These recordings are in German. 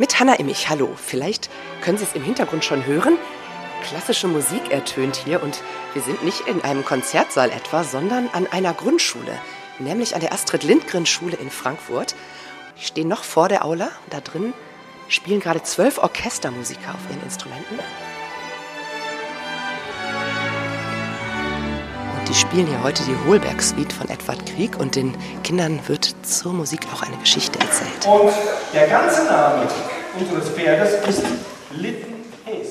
Mit Hanna Immich, hallo. Vielleicht können Sie es im Hintergrund schon hören. Klassische Musik ertönt hier und wir sind nicht in einem Konzertsaal etwa, sondern an einer Grundschule, nämlich an der Astrid Lindgren Schule in Frankfurt. Ich stehe noch vor der Aula. Da drin spielen gerade zwölf Orchestermusiker auf ihren Instrumenten. Die spielen hier heute die Holberg-Suite von Edward Grieg und den Kindern wird zur Musik auch eine Geschichte erzählt. Und der ganze Name unseres Pferdes ist Litten.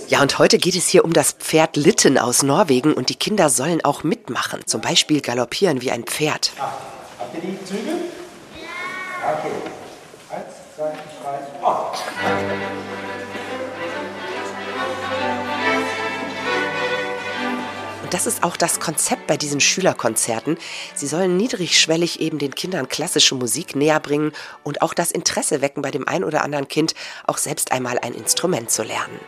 Ja, und heute geht es hier um das Pferd Litten aus Norwegen und die Kinder sollen auch mitmachen, zum Beispiel galoppieren wie ein Pferd. Ah, habt ihr die Zügel? Ja. Okay. Eins, zwei, drei, oh. Und das ist auch das Konzept bei diesen Schülerkonzerten. Sie sollen niedrigschwellig eben den Kindern klassische Musik näher bringen und auch das Interesse wecken bei dem ein oder anderen Kind, auch selbst einmal ein Instrument zu lernen.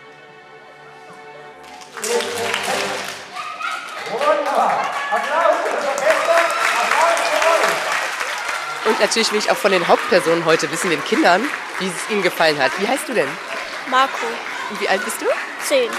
Und natürlich will ich auch von den Hauptpersonen heute wissen, den Kindern, wie es ihnen gefallen hat. Wie heißt du denn? Marco, Und wie alt bist du? 10.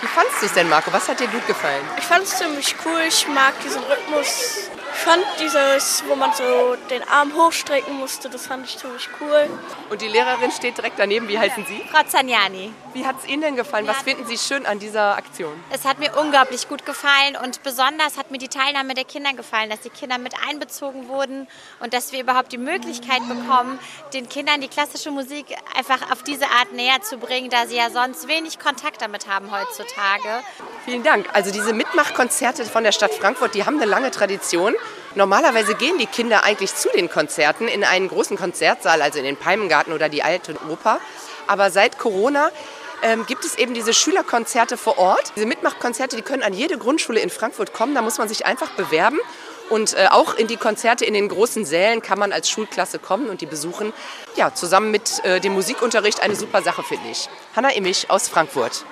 Wie fandest du es denn, Marco? Was hat dir gut gefallen? Ich fand es ziemlich cool. Ich mag diesen Rhythmus. Ich fand dieses, wo man so den Arm hochstrecken musste, das fand ich ziemlich cool. Und die Lehrerin steht direkt daneben. Wie heißen Sie? Frau Zagnani. Wie hat es Ihnen denn gefallen? Was finden Sie schön an dieser Aktion? Es hat mir unglaublich gut gefallen und besonders hat mir die Teilnahme der Kinder gefallen, dass die Kinder mit einbezogen wurden und dass wir überhaupt die Möglichkeit bekommen, den Kindern die klassische Musik einfach auf diese Art näher zu bringen, da sie ja sonst wenig Kontakt damit haben heutzutage. Vielen Dank. Also diese Mitmachkonzerte von der Stadt Frankfurt, die haben eine lange Tradition. Normalerweise gehen die Kinder eigentlich zu den Konzerten in einen großen Konzertsaal, also in den Palmengarten oder die Alte Oper. Aber seit Corona ähm, gibt es eben diese Schülerkonzerte vor Ort. Diese Mitmachkonzerte, die können an jede Grundschule in Frankfurt kommen. Da muss man sich einfach bewerben. Und äh, auch in die Konzerte in den großen Sälen kann man als Schulklasse kommen und die besuchen. Ja, zusammen mit äh, dem Musikunterricht eine super Sache, finde ich. Hanna Immich aus Frankfurt.